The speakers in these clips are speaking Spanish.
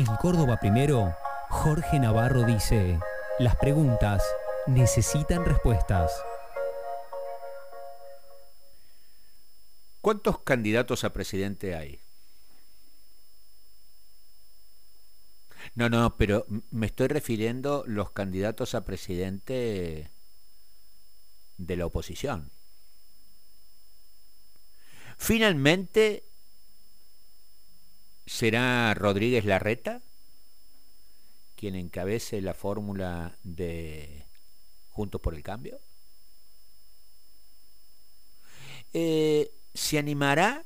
En Córdoba Primero, Jorge Navarro dice, las preguntas necesitan respuestas. ¿Cuántos candidatos a presidente hay? No, no, pero me estoy refiriendo los candidatos a presidente de la oposición. Finalmente, ¿será Rodríguez Larreta quien encabece la fórmula de Juntos por el Cambio? Eh, ¿Se animará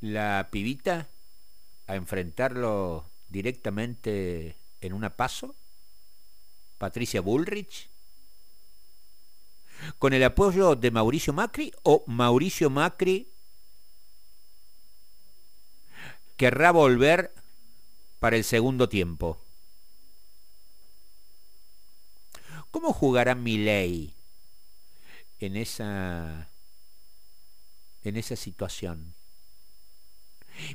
la pibita a enfrentarlo directamente en una paso? Patricia Bullrich con el apoyo de Mauricio Macri o Mauricio Macri querrá volver para el segundo tiempo. ¿Cómo jugará Milei en esa en esa situación?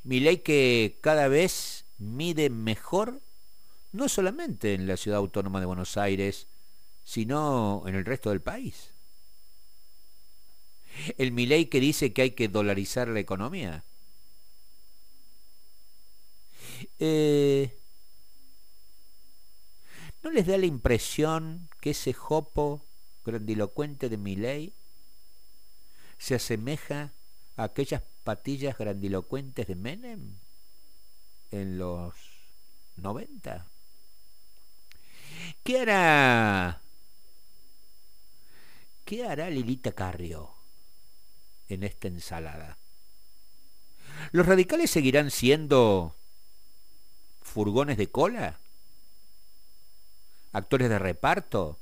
Milei que cada vez mide mejor no solamente en la ciudad autónoma de Buenos Aires, sino en el resto del país. El Milei que dice que hay que dolarizar la economía. Eh, ¿No les da la impresión que ese jopo grandilocuente de Milei se asemeja a aquellas patillas grandilocuentes de Menem en los 90? ¿Qué hará ¿Qué hará Lilita Carrio en esta ensalada? ¿Los radicales seguirán siendo furgones de cola? ¿Actores de reparto?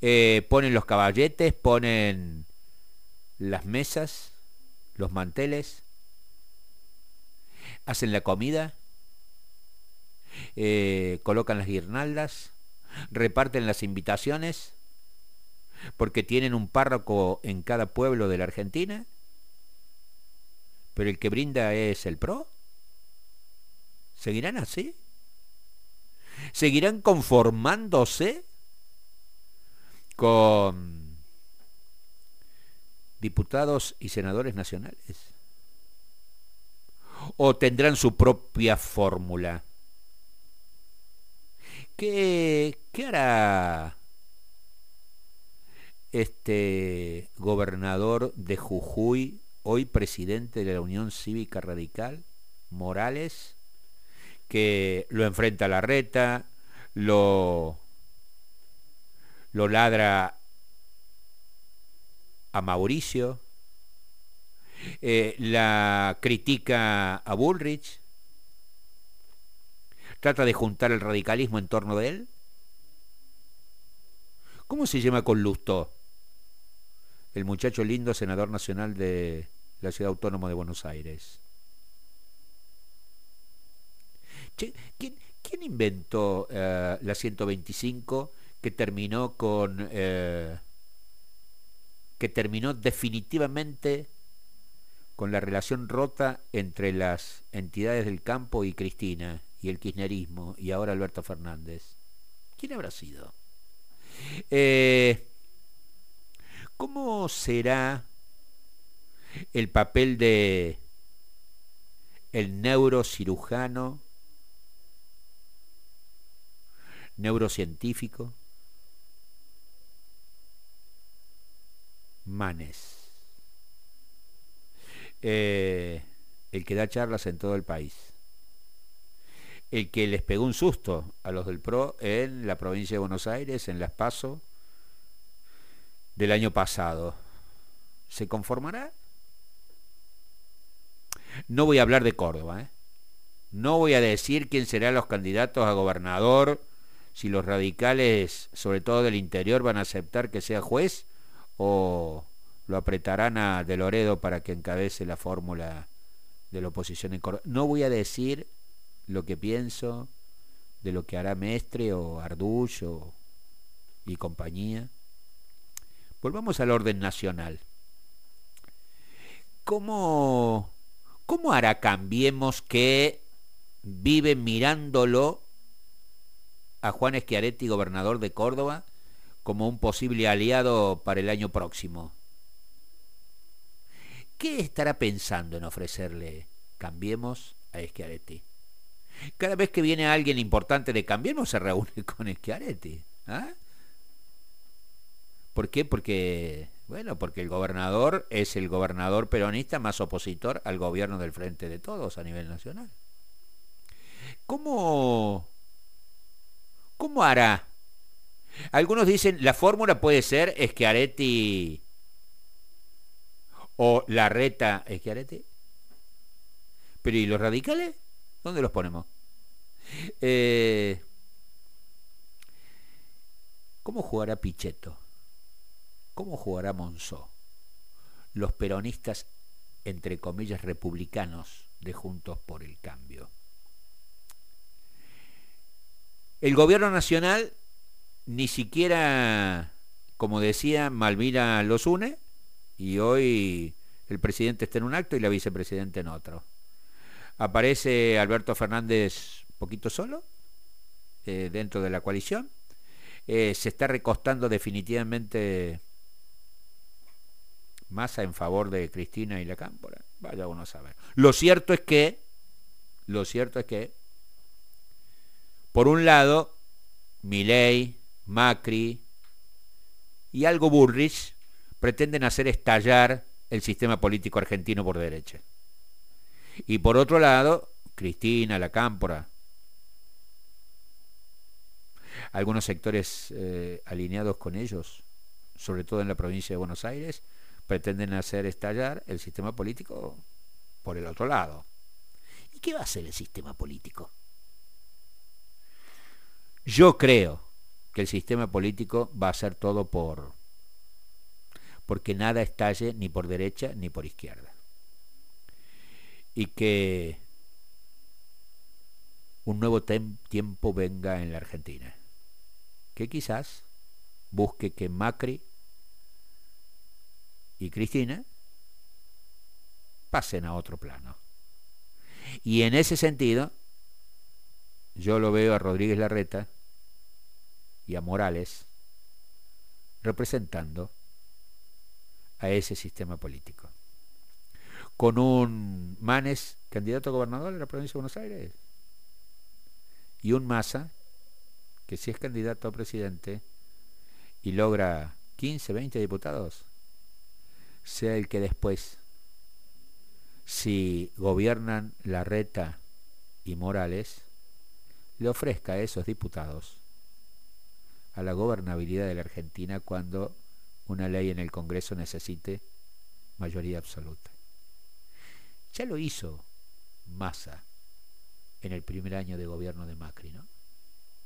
Eh, ponen los caballetes, ponen las mesas, los manteles, hacen la comida, eh, colocan las guirnaldas, reparten las invitaciones porque tienen un párroco en cada pueblo de la Argentina, pero el que brinda es el PRO. ¿Seguirán así? ¿Seguirán conformándose con diputados y senadores nacionales? ¿O tendrán su propia fórmula? ¿Qué, hará este gobernador de Jujuy, hoy presidente de la Unión Cívica Radical, Morales, que lo enfrenta a la reta, lo, lo ladra a Mauricio, eh, la critica a Bullrich, trata de juntar el radicalismo en torno de él. ¿Cómo se llama con Lustó? El muchacho lindo senador nacional de la ciudad autónoma de Buenos Aires. ¿Quién, inventó eh, la 125 que terminó con... Eh, que terminó definitivamente con la relación rota entre las entidades del campo y Cristina y el kirchnerismo y ahora Alberto Fernández. ¿Quién habrá sido? Eh, ¿Cómo será el papel de el neurocirujano, neurocientífico, Manes, eh, el que da charlas en todo el país? el que les pegó un susto a los del PRO en la provincia de Buenos Aires, en Las Paso, del año pasado. ¿Se conformará? No voy a hablar de Córdoba, ¿eh? No voy a decir quién serán los candidatos a gobernador, si los radicales, sobre todo del interior, van a aceptar que sea juez o lo apretarán a De Loredo para que encabece la fórmula de la oposición en Córdoba. No voy a decir lo que pienso de lo que hará Mestre o Ardullo y compañía. Volvamos al orden nacional. ¿Cómo, ¿Cómo hará Cambiemos que vive mirándolo a Juan Schiaretti, gobernador de Córdoba, como un posible aliado para el año próximo? ¿Qué estará pensando en ofrecerle Cambiemos a Schiaretti? Cada vez que viene alguien importante de Cambiemos se reúne con Schiaretti. ¿ah? ¿Por qué? Porque, bueno, porque el gobernador es el gobernador peronista más opositor al gobierno del Frente de Todos a nivel nacional. ¿Cómo, cómo hará? Algunos dicen, la fórmula puede ser Schiaretti o la reta Schiaretti. Pero ¿y los radicales? ¿Dónde los ponemos? Eh, ¿Cómo jugará Pichetto? ¿Cómo jugará Monzó? Los peronistas, entre comillas, republicanos de Juntos por el Cambio. El gobierno nacional ni siquiera, como decía, Malvina los une y hoy el presidente está en un acto y la vicepresidenta en otro. Aparece Alberto Fernández poquito solo eh, dentro de la coalición. Eh, se está recostando definitivamente Massa en favor de Cristina y la Cámpora. Vaya uno a saber. Lo cierto es que, lo cierto es que, por un lado, Milei, Macri y algo Burrich pretenden hacer estallar el sistema político argentino por derecha. Y por otro lado, Cristina, la Cámpora, algunos sectores eh, alineados con ellos, sobre todo en la provincia de Buenos Aires, pretenden hacer estallar el sistema político por el otro lado. ¿Y qué va a hacer el sistema político? Yo creo que el sistema político va a hacer todo por porque nada estalle ni por derecha ni por izquierda. Y que un nuevo tiempo venga en la Argentina. Que quizás busque que Macri y Cristina pasen a otro plano. Y en ese sentido, yo lo veo a Rodríguez Larreta y a Morales representando a ese sistema político. Con un Manes, candidato a gobernador de la provincia de Buenos Aires, y un Massa, que si es candidato a presidente y logra 15, 20 diputados, sea el que después, si gobiernan Larreta y Morales, le ofrezca a esos diputados a la gobernabilidad de la Argentina cuando una ley en el Congreso necesite mayoría absoluta. Ya lo hizo Massa en el primer año de gobierno de Macri, ¿no?